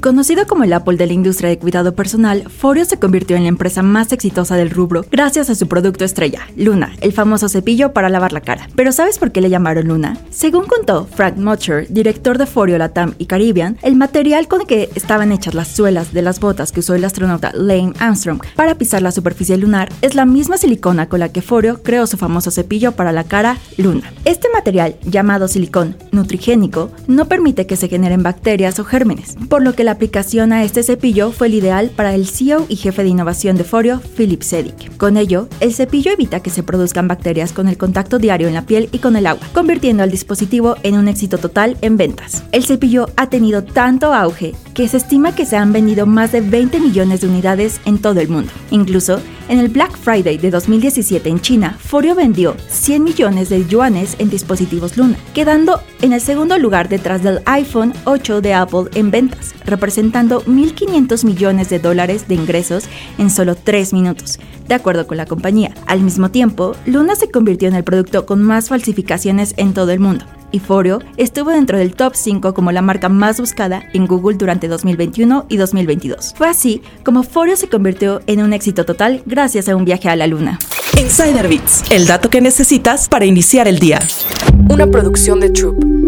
Conocido como el Apple de la industria de cuidado personal, Foreo se convirtió en la empresa más exitosa del rubro gracias a su producto estrella, Luna, el famoso cepillo para lavar la cara. Pero ¿sabes por qué le llamaron Luna? Según contó Frank Mutcher, director de Foreo Latam y Caribbean, el material con el que estaban hechas las suelas de las botas que usó el astronauta Lane Armstrong para pisar la superficie lunar es la misma silicona con la que Foreo creó su famoso cepillo para la cara, Luna. Este material, llamado silicón nutrigénico, no permite que se generen bacterias o gérmenes, por lo que la aplicación a este cepillo fue el ideal para el CEO y jefe de innovación de Foreo, Philip Sedic. Con ello, el cepillo evita que se produzcan bacterias con el contacto diario en la piel y con el agua, convirtiendo al dispositivo en un éxito total en ventas. El cepillo ha tenido tanto auge que se estima que se han vendido más de 20 millones de unidades en todo el mundo. Incluso, en el Black Friday de 2017 en China, Foreo vendió 100 millones de yuanes en dispositivos Luna, quedando en el segundo lugar detrás del iPhone 8 de Apple en ventas, representando 1.500 millones de dólares de ingresos en solo 3 minutos, de acuerdo con la compañía. Al mismo tiempo, Luna se convirtió en el producto con más falsificaciones en todo el mundo y Foreo estuvo dentro del top 5 como la marca más buscada en Google durante 2021 y 2022. Fue así como Foreo se convirtió en un éxito total gracias a un viaje a la luna. Insider Bits, el dato que necesitas para iniciar el día. Una producción de Troop.